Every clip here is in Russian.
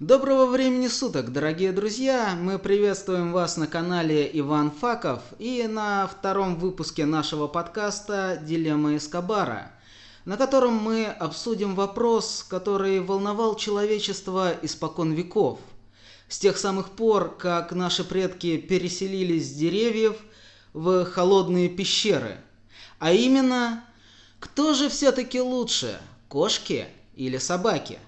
Доброго времени суток, дорогие друзья! Мы приветствуем вас на канале Иван Факов и на втором выпуске нашего подкаста «Дилемма Эскобара», на котором мы обсудим вопрос, который волновал человечество испокон веков. С тех самых пор, как наши предки переселились с деревьев в холодные пещеры. А именно, кто же все-таки лучше, кошки или собаки?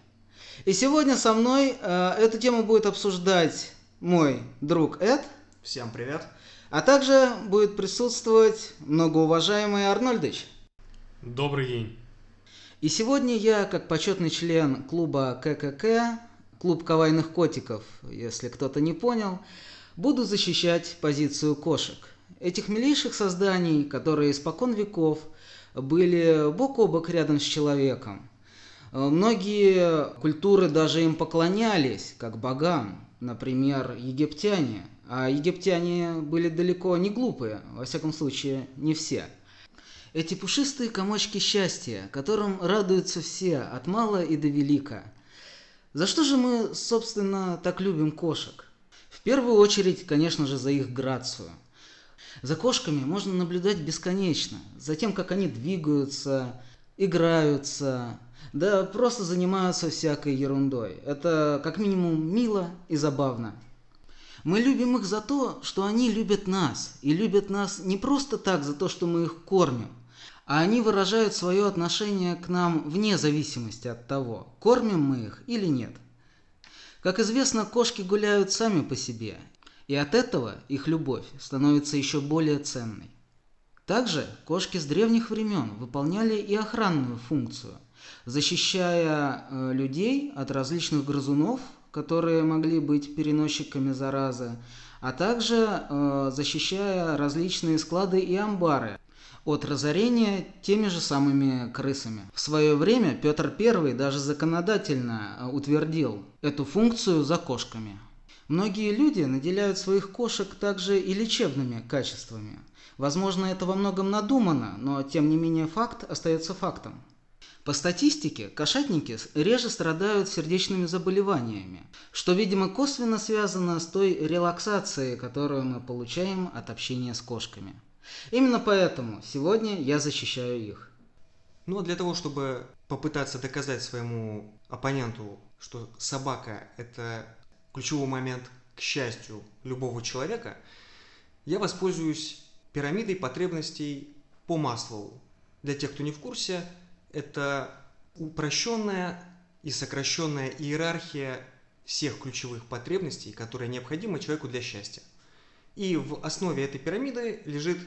И сегодня со мной э, эту тему будет обсуждать мой друг Эд. Всем привет. А также будет присутствовать многоуважаемый Арнольдыч. Добрый день. И сегодня я, как почетный член клуба ККК, клуб кавайных котиков, если кто-то не понял, буду защищать позицию кошек. Этих милейших созданий, которые испокон веков были бок о бок рядом с человеком – многие культуры даже им поклонялись, как богам, например, египтяне. А египтяне были далеко не глупые, во всяком случае, не все. Эти пушистые комочки счастья, которым радуются все, от мала и до велика. За что же мы, собственно, так любим кошек? В первую очередь, конечно же, за их грацию. За кошками можно наблюдать бесконечно, за тем, как они двигаются, играются, да просто занимаются всякой ерундой. Это как минимум мило и забавно. Мы любим их за то, что они любят нас. И любят нас не просто так за то, что мы их кормим, а они выражают свое отношение к нам вне зависимости от того, кормим мы их или нет. Как известно, кошки гуляют сами по себе, и от этого их любовь становится еще более ценной. Также кошки с древних времен выполняли и охранную функцию – защищая э, людей от различных грызунов, которые могли быть переносчиками заразы, а также э, защищая различные склады и амбары от разорения теми же самыми крысами. В свое время Петр I даже законодательно э, утвердил эту функцию за кошками. Многие люди наделяют своих кошек также и лечебными качествами. Возможно, это во многом надумано, но тем не менее факт остается фактом. По статистике, кошатники реже страдают сердечными заболеваниями, что, видимо, косвенно связано с той релаксацией, которую мы получаем от общения с кошками. Именно поэтому сегодня я защищаю их. Ну а для того, чтобы попытаться доказать своему оппоненту, что собака – это ключевой момент, к счастью, любого человека, я воспользуюсь пирамидой потребностей по Маслоу. Для тех, кто не в курсе – это упрощенная и сокращенная иерархия всех ключевых потребностей, которые необходимы человеку для счастья. И в основе этой пирамиды лежит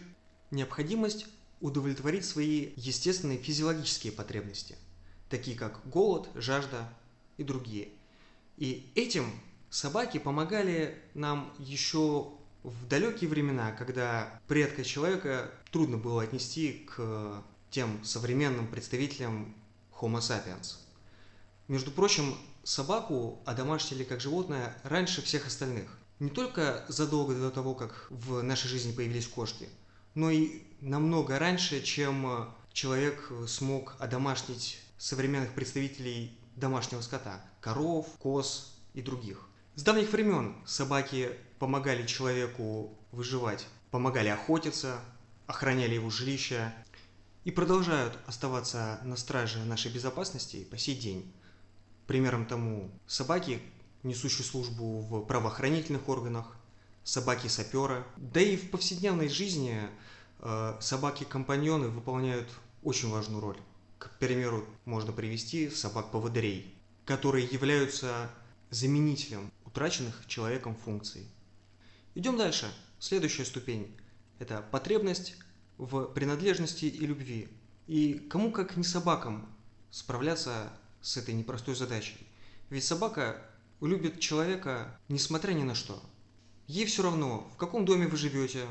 необходимость удовлетворить свои естественные физиологические потребности, такие как голод, жажда и другие. И этим собаки помогали нам еще в далекие времена, когда предка человека трудно было отнести к тем современным представителям Homo sapiens. Между прочим, собаку одомашнили как животное раньше всех остальных. Не только задолго до того, как в нашей жизни появились кошки, но и намного раньше, чем человек смог одомашнить современных представителей домашнего скота – коров, коз и других. С давних времен собаки помогали человеку выживать, помогали охотиться, охраняли его жилища, и продолжают оставаться на страже нашей безопасности по сей день. Примером тому собаки, несущие службу в правоохранительных органах, собаки-саперы. Да и в повседневной жизни э, собаки-компаньоны выполняют очень важную роль. К примеру, можно привести собак-поводырей, которые являются заменителем утраченных человеком функций. Идем дальше. Следующая ступень – это потребность в принадлежности и любви. И кому как не собакам справляться с этой непростой задачей. Ведь собака любит человека несмотря ни на что. Ей все равно, в каком доме вы живете,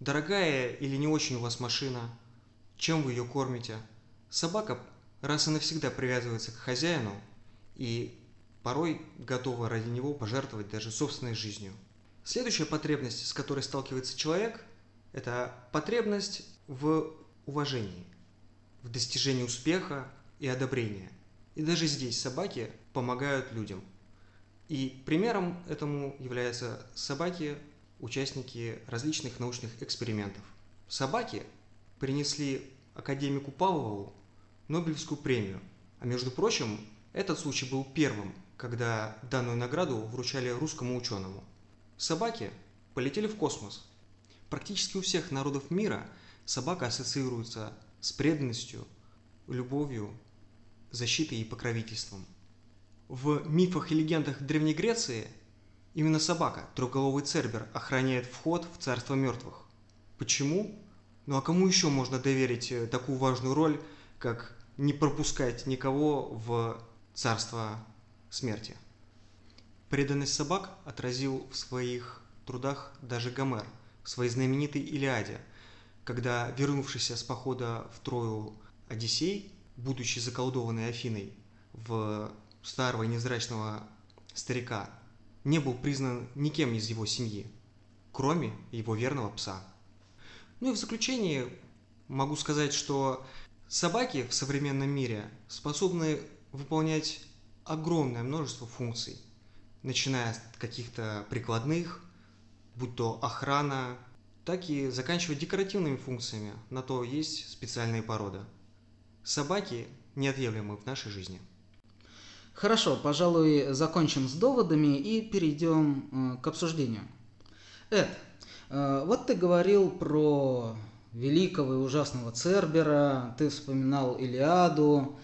дорогая или не очень у вас машина, чем вы ее кормите. Собака раз и навсегда привязывается к хозяину и порой готова ради него пожертвовать даже собственной жизнью. Следующая потребность, с которой сталкивается человек, это потребность в уважении, в достижении успеха и одобрения. И даже здесь собаки помогают людям. И примером этому являются собаки, участники различных научных экспериментов. Собаки принесли академику Павлову Нобелевскую премию. А между прочим, этот случай был первым, когда данную награду вручали русскому ученому. Собаки полетели в космос. Практически у всех народов мира собака ассоциируется с преданностью, любовью, защитой и покровительством. В мифах и легендах Древней Греции именно собака, трехголовый цербер, охраняет вход в царство мертвых. Почему? Ну а кому еще можно доверить э, такую важную роль, как не пропускать никого в царство смерти? Преданность собак отразил в своих трудах даже Гомер своей знаменитой Илиаде, когда вернувшийся с похода в Трою Одиссей, будучи заколдованный Афиной в старого и невзрачного старика, не был признан никем из его семьи, кроме его верного пса. Ну и в заключение могу сказать, что собаки в современном мире способны выполнять огромное множество функций, начиная от каких-то прикладных, будь то охрана, так и заканчивая декоративными функциями, на то есть специальные породы. Собаки неотъемлемы в нашей жизни. Хорошо, пожалуй, закончим с доводами и перейдем э, к обсуждению. Эд, э, вот ты говорил про великого и ужасного Цербера, ты вспоминал Илиаду,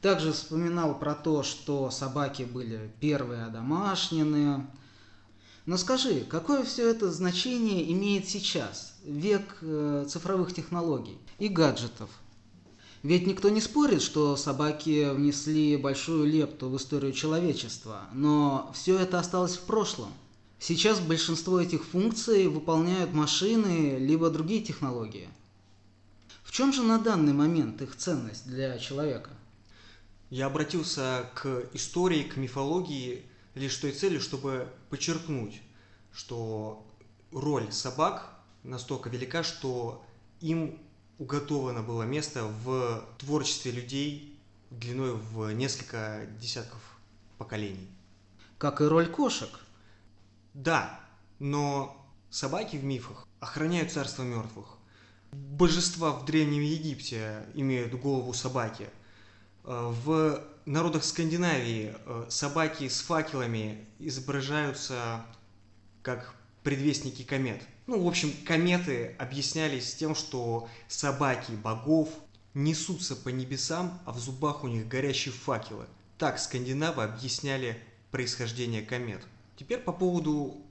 также вспоминал про то, что собаки были первые одомашнены. Но скажи, какое все это значение имеет сейчас, век э, цифровых технологий и гаджетов? Ведь никто не спорит, что собаки внесли большую лепту в историю человечества, но все это осталось в прошлом. Сейчас большинство этих функций выполняют машины либо другие технологии. В чем же на данный момент их ценность для человека? Я обратился к истории, к мифологии лишь той целью, чтобы подчеркнуть, что роль собак настолько велика, что им уготовано было место в творчестве людей длиной в несколько десятков поколений. Как и роль кошек. Да, но собаки в мифах охраняют царство мертвых. Божества в Древнем Египте имеют голову собаки – Э, в народах Скандинавии э, собаки с факелами изображаются как предвестники комет. Ну, в общем, кометы объяснялись тем, что собаки богов несутся по небесам, а в зубах у них горящие факелы. Так скандинавы объясняли происхождение комет. Теперь по поводу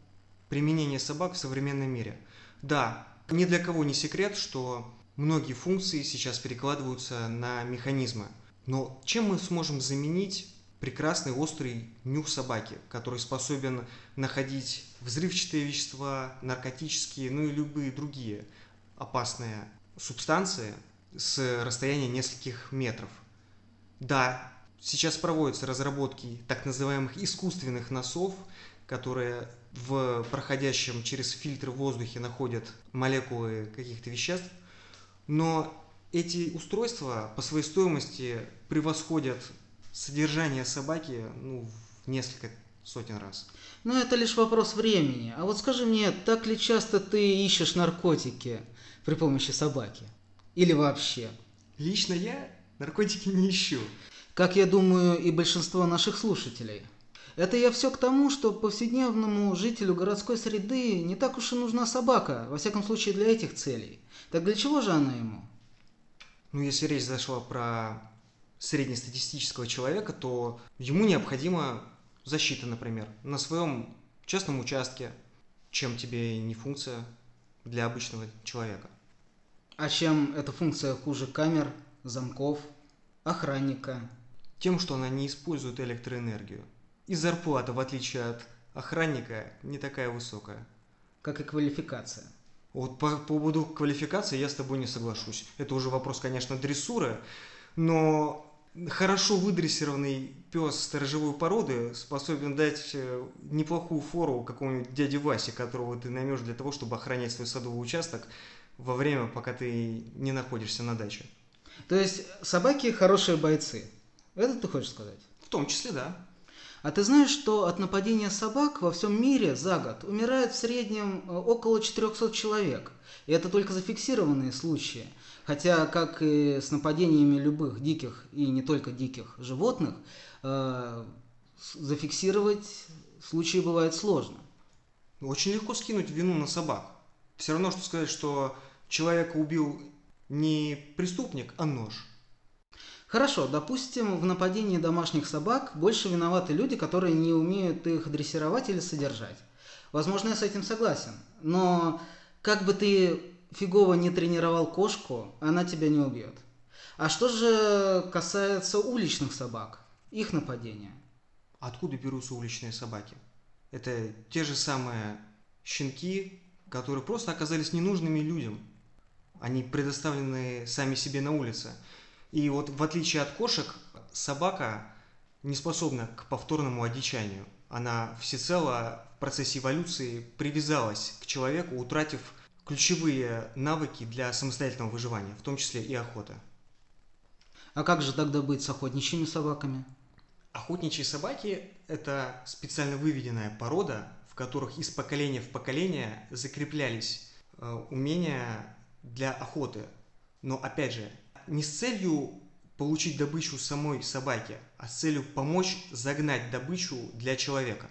применения собак в современном мире. Да, ни для кого не секрет, что многие функции сейчас перекладываются на механизмы – но чем мы сможем заменить прекрасный острый нюх собаки, который способен находить взрывчатые вещества, наркотические, ну и любые другие опасные субстанции с расстояния нескольких метров. Да, сейчас проводятся разработки так называемых искусственных носов, которые в проходящем через фильтр в воздухе находят молекулы каких-то веществ, но эти устройства по своей стоимости превосходят содержание собаки ну, в несколько сотен раз. Ну, это лишь вопрос времени. А вот скажи мне, так ли часто ты ищешь наркотики при помощи собаки? Или вообще? Лично я наркотики не ищу. Как я думаю, и большинство наших слушателей. Это я все к тому, что повседневному жителю городской среды не так уж и нужна собака, во всяком случае для этих целей. Так для чего же она ему? Ну, если речь зашла про среднестатистического человека, то ему необходима защита, например, на своем частном участке, чем тебе не функция для обычного человека. А чем эта функция хуже камер, замков, охранника? Тем, что она не использует электроэнергию. И зарплата, в отличие от охранника, не такая высокая. Как и квалификация. Вот по, по поводу квалификации я с тобой не соглашусь. Это уже вопрос, конечно, дрессуры, но хорошо выдрессированный пес сторожевой породы способен дать э, неплохую фору какому-нибудь дяде Васе, которого ты наймешь для того, чтобы охранять свой садовый участок во время, пока ты не находишься на даче. То есть собаки хорошие бойцы. Это ты хочешь сказать? В том числе, да. А ты знаешь, что от нападения собак во всем мире за год умирает в среднем э, около 400 человек? И это только зафиксированные случаи. Хотя, как и с нападениями любых диких и не только диких животных, э, зафиксировать случаи бывает сложно. Очень легко скинуть вину на собак. Все равно, что сказать, что человека убил не преступник, а нож. Хорошо, допустим, в нападении домашних собак больше виноваты люди, которые не умеют их дрессировать или содержать. Возможно, я с этим согласен. Но как бы ты фигово не тренировал кошку, она тебя не убьет. А что же касается уличных собак, их нападения? Откуда берутся уличные собаки? Это те же самые щенки, которые просто оказались ненужными людям. Они предоставлены сами себе на улице – и вот в отличие от кошек, собака не способна к повторному одичанию. Она всецело в процессе эволюции привязалась к человеку, утратив ключевые навыки для самостоятельного выживания, в том числе и охота. А как же тогда быть с охотничьими собаками? Охотничьи собаки – это специально выведенная порода, в которых из поколения в поколение закреплялись э, умения для охоты. Но опять же, не с целью получить добычу самой собаке, а с целью помочь загнать добычу для человека.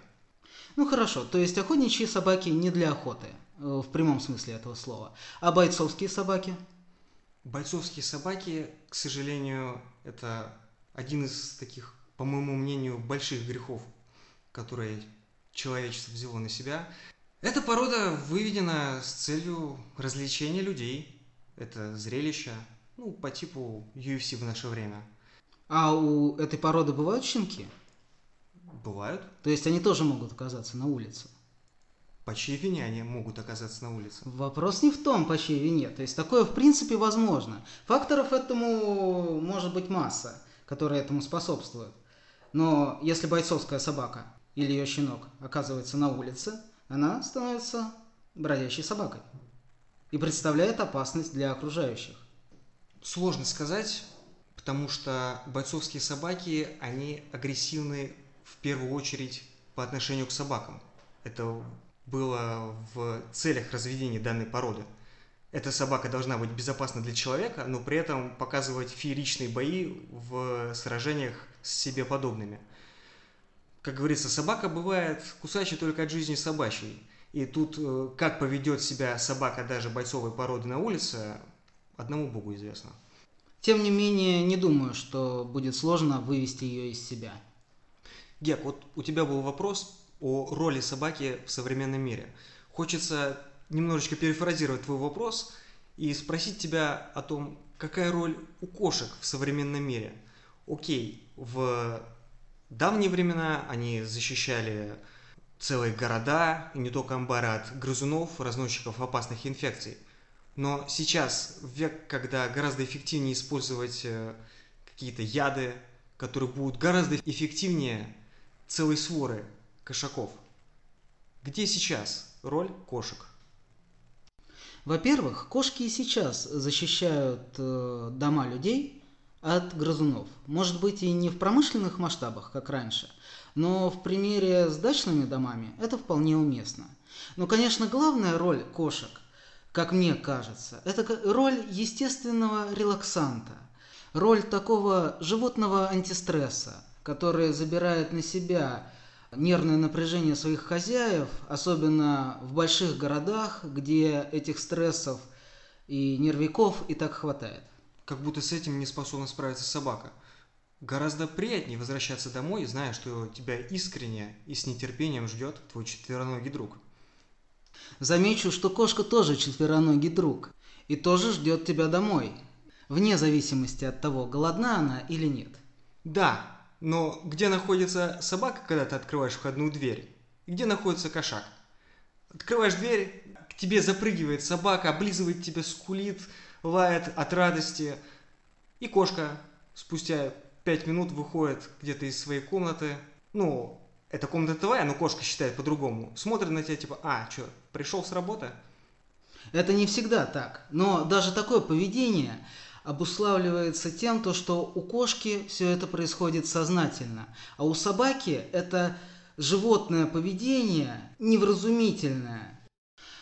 Ну хорошо, то есть охотничьи собаки не для охоты, э, в прямом смысле этого слова. А бойцовские собаки? Бойцовские собаки, к сожалению, это один из таких, по моему мнению, больших грехов, которые человечество взяло на себя. Эта порода выведена с целью развлечения людей. Это зрелище, ну, по типу UFC в наше время. А у этой породы бывают щенки? Бывают. То есть они тоже могут оказаться на улице? По чьей вине они могут оказаться на улице? Вопрос не в том, по чьей вине. То есть такое в принципе возможно. Факторов этому может быть масса, которые этому способствуют. Но если бойцовская собака или ее щенок оказывается на улице, она становится бродящей собакой и представляет опасность для окружающих. Сложно сказать, потому что бойцовские собаки, они агрессивны в первую очередь по отношению к собакам. Это было в целях разведения данной породы. Эта собака должна быть безопасна для человека, но при этом показывать фееричные бои в сражениях с себе подобными. Как говорится, собака бывает кусачей только от жизни собачьей. И тут э, как поведет себя собака даже бойцовой породы на улице, одному Богу известно. Тем не менее, не думаю, что будет сложно вывести ее из себя. Гек, вот у тебя был вопрос о роли собаки в современном мире. Хочется немножечко перефразировать твой вопрос и спросить тебя о том, какая роль у кошек в современном мире. Окей, в давние времена они защищали целые города, и не только амбары от грызунов, разносчиков опасных инфекций – но сейчас, в век, когда гораздо эффективнее использовать э, какие-то яды, которые будут гораздо эффективнее целой своры кошаков. Где сейчас роль кошек? Во-первых, кошки и сейчас защищают э, дома людей от грызунов. Может быть и не в промышленных масштабах, как раньше, но в примере с дачными домами это вполне уместно. Но, конечно, главная роль кошек как мне кажется. Это роль естественного релаксанта, роль такого животного антистресса, который забирает на себя нервное напряжение своих хозяев, особенно в больших городах, где этих стрессов и нервиков и так хватает. Как будто с этим не способна справиться собака. Гораздо приятнее возвращаться домой, зная, что тебя искренне и с нетерпением ждет твой четвероногий друг. Замечу, что кошка тоже четвероногий друг и тоже ждет тебя домой, вне зависимости от того, голодна она или нет. Да, но где находится собака, когда ты открываешь входную дверь? Где находится кошак? Открываешь дверь, к тебе запрыгивает собака, облизывает тебя, скулит, лает от радости. И кошка спустя пять минут выходит где-то из своей комнаты. Ну, это комната твоя, но кошка считает по-другому. Смотрит на тебя типа, а, что, пришел с работы? Это не всегда так. Но даже такое поведение, обуславливается тем, то, что у кошки все это происходит сознательно, а у собаки это животное поведение невразумительное,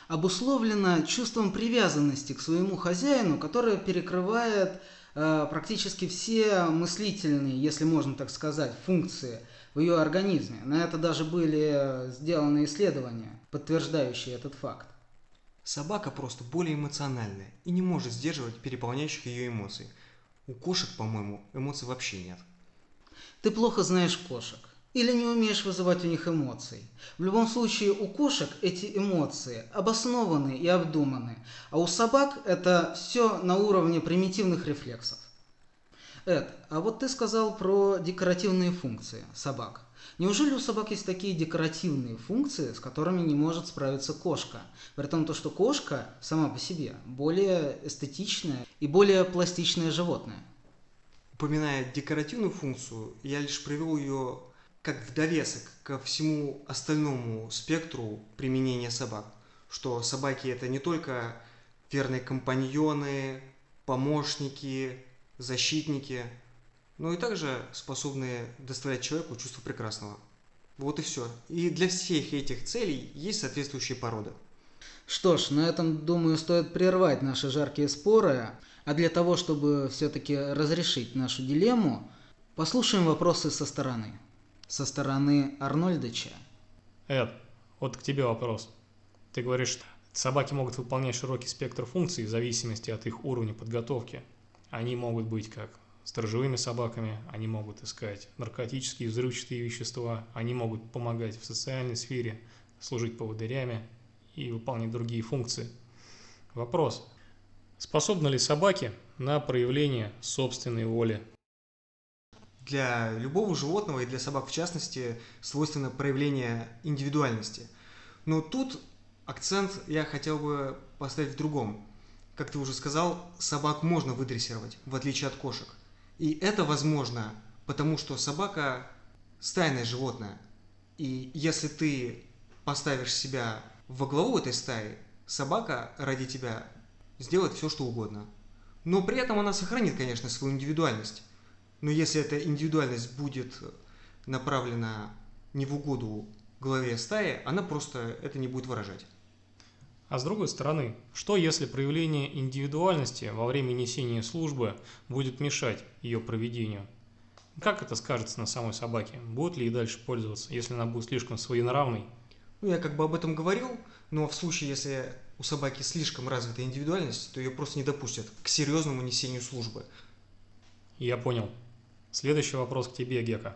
обусловлено чувством привязанности к своему хозяину, которое перекрывает э, практически все мыслительные, если можно так сказать, функции в ее организме. На это даже были сделаны исследования, подтверждающие этот факт. Собака просто более эмоциональная и не может сдерживать переполняющих ее эмоций. У кошек, по-моему, эмоций вообще нет. Ты плохо знаешь кошек или не умеешь вызывать у них эмоций. В любом случае у кошек эти эмоции обоснованы и обдуманы, а у собак это все на уровне примитивных рефлексов. Эд, а вот ты сказал про декоративные функции собак. Неужели у собак есть такие декоративные функции, с которыми не может справиться кошка? При том, то, что кошка сама по себе более эстетичное и более пластичное животное. Упоминая декоративную функцию, я лишь привел ее как в довесок ко всему остальному спектру применения собак. Что собаки это не только верные компаньоны, помощники, защитники – но и также способные доставлять человеку чувство прекрасного. Вот и все. И для всех этих целей есть соответствующие породы. Что ж, на этом, думаю, стоит прервать наши жаркие споры. А для того, чтобы все-таки разрешить нашу дилемму, послушаем вопросы со стороны. Со стороны Арнольдыча. Эд, вот к тебе вопрос. Ты говоришь, собаки могут выполнять широкий спектр функций в зависимости от их уровня подготовки. Они могут быть как сторожевыми собаками, они могут искать наркотические взрывчатые вещества, они могут помогать в социальной сфере, служить поводырями и выполнять другие функции. Вопрос. Способны ли собаки на проявление собственной воли? Для любого животного и для собак в частности свойственно проявление индивидуальности. Но тут акцент я хотел бы поставить в другом. Как ты уже сказал, собак можно выдрессировать, в отличие от кошек. И это возможно, потому что собака стайное животное. И если ты поставишь себя во главу этой стаи, собака ради тебя сделает все, что угодно. Но при этом она сохранит, конечно, свою индивидуальность. Но если эта индивидуальность будет направлена не в угоду главе стаи, она просто это не будет выражать. А с другой стороны, что если проявление индивидуальности во время несения службы будет мешать ее проведению? Как это скажется на самой собаке? Будет ли и дальше пользоваться, если она будет слишком своенравной? Ну, я как бы об этом говорил, но в случае, если у собаки слишком развита индивидуальность, то ее просто не допустят к серьезному несению службы. Я понял. Следующий вопрос к тебе, Гека.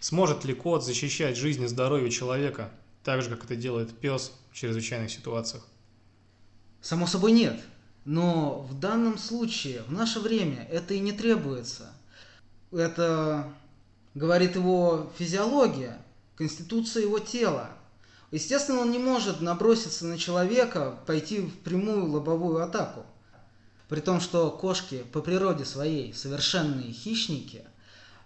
Сможет ли кот защищать жизнь и здоровье человека, так же, как это делает пес в чрезвычайных ситуациях? Само собой нет. Но в данном случае, в наше время, это и не требуется. Это говорит его физиология, конституция его тела. Естественно, он не может наброситься на человека, пойти в прямую лобовую атаку. При том, что кошки по природе своей совершенные хищники,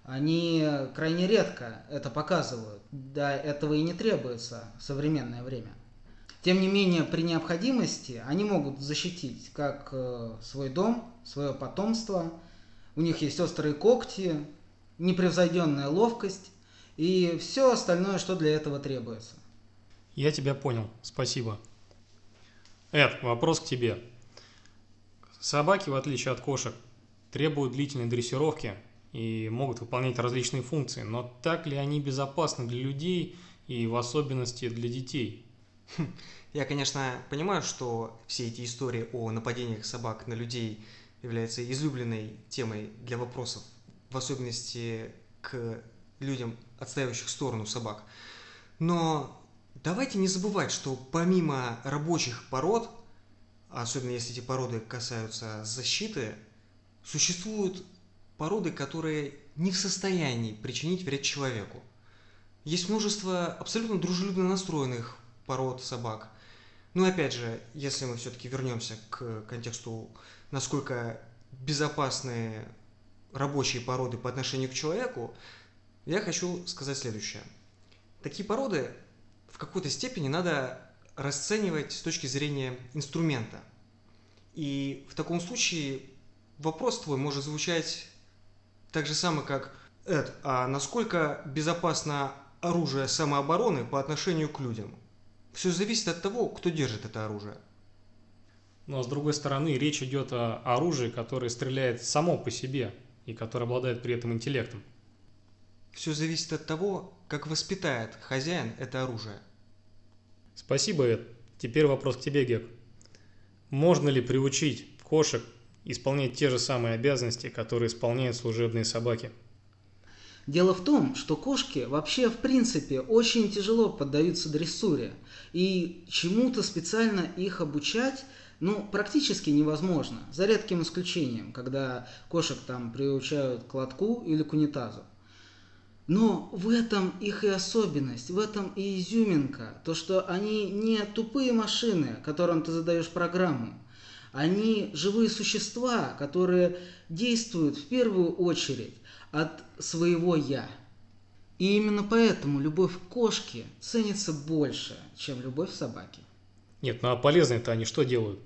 они крайне редко это показывают. Да, этого и не требуется в современное время. Тем не менее, при необходимости они могут защитить как э, свой дом, свое потомство. У них есть острые когти, непревзойденная ловкость и все остальное, что для этого требуется. Я тебя понял, спасибо. Эд, вопрос к тебе. Собаки, в отличие от кошек, требуют длительной дрессировки и могут выполнять различные функции, но так ли они безопасны для людей и в особенности для детей? Я, конечно, понимаю, что все эти истории о нападениях собак на людей являются излюбленной темой для вопросов, в особенности к людям, отстаивающих сторону собак. Но давайте не забывать, что помимо рабочих пород, особенно если эти породы касаются защиты, существуют породы, которые не в состоянии причинить вред человеку. Есть множество абсолютно дружелюбно настроенных пород собак. Но опять же, если мы все-таки вернемся к контексту, насколько безопасны рабочие породы по отношению к человеку, я хочу сказать следующее. Такие породы в какой-то степени надо расценивать с точки зрения инструмента. И в таком случае вопрос твой может звучать так же самое, как Эд, а насколько безопасно оружие самообороны по отношению к людям? Все зависит от того, кто держит это оружие. Но с другой стороны, речь идет о оружии, которое стреляет само по себе и которое обладает при этом интеллектом. Все зависит от того, как воспитает хозяин это оружие. Спасибо, Эд. Теперь вопрос к тебе, Гек. Можно ли приучить кошек исполнять те же самые обязанности, которые исполняют служебные собаки? Дело в том, что кошки вообще в принципе очень тяжело поддаются дрессуре, и чему-то специально их обучать ну, практически невозможно, за редким исключением, когда кошек там приучают к лотку или к унитазу. Но в этом их и особенность, в этом и изюминка, то, что они не тупые машины, которым ты задаешь программу, они живые существа, которые действуют в первую очередь от своего «я». И именно поэтому любовь к кошке ценится больше, чем любовь к собаке. Нет, ну а полезные-то они что делают?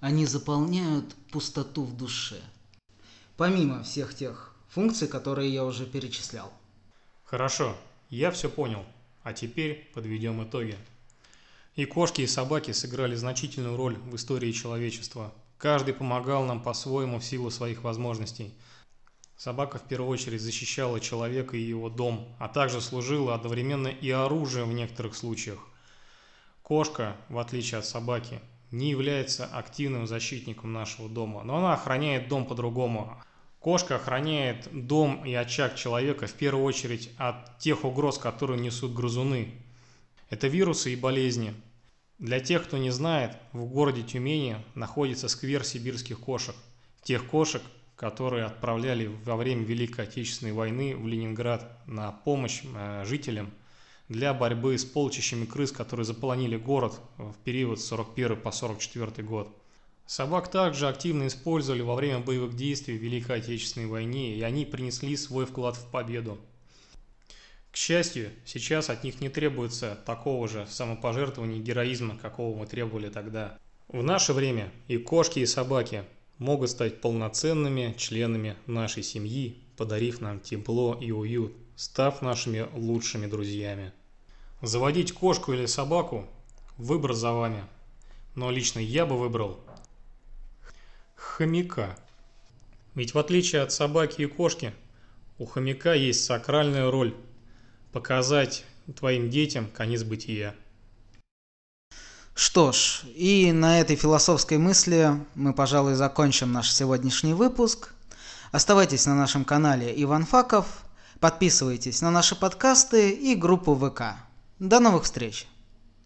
Они заполняют пустоту в душе. Помимо всех тех функций, которые я уже перечислял. Хорошо, я все понял. А теперь подведем итоги. И кошки, и собаки сыграли значительную роль в истории человечества. Каждый помогал нам по-своему в силу своих возможностей. Собака в первую очередь защищала человека и его дом, а также служила одновременно и оружием в некоторых случаях. Кошка, в отличие от собаки, не является активным защитником нашего дома, но она охраняет дом по-другому. Кошка охраняет дом и очаг человека в первую очередь от тех угроз, которые несут грызуны. Это вирусы и болезни. Для тех, кто не знает, в городе Тюмени находится сквер сибирских кошек. Тех кошек, которые отправляли во время Великой Отечественной войны в Ленинград на помощь э, жителям – для борьбы с полчищами крыс, которые заполонили город в период с 41 по 44 год. Собак также активно использовали во время боевых действий в Великой Отечественной войне, и они принесли свой вклад в победу. К счастью, сейчас от них не требуется такого же самопожертвования и героизма, какого мы требовали тогда. В наше время и кошки, и собаки могут стать полноценными членами нашей семьи, подарив нам тепло и уют, став нашими лучшими друзьями. Заводить кошку или собаку – выбор за вами. Но лично я бы выбрал хомяка. Ведь в отличие от собаки и кошки, у хомяка есть сакральная роль – показать твоим детям конец бытия. Что ж, и на этой философской мысли мы, пожалуй, закончим наш сегодняшний выпуск. Оставайтесь на нашем канале Иван Факов, подписывайтесь на наши подкасты и группу ВК. До новых встреч!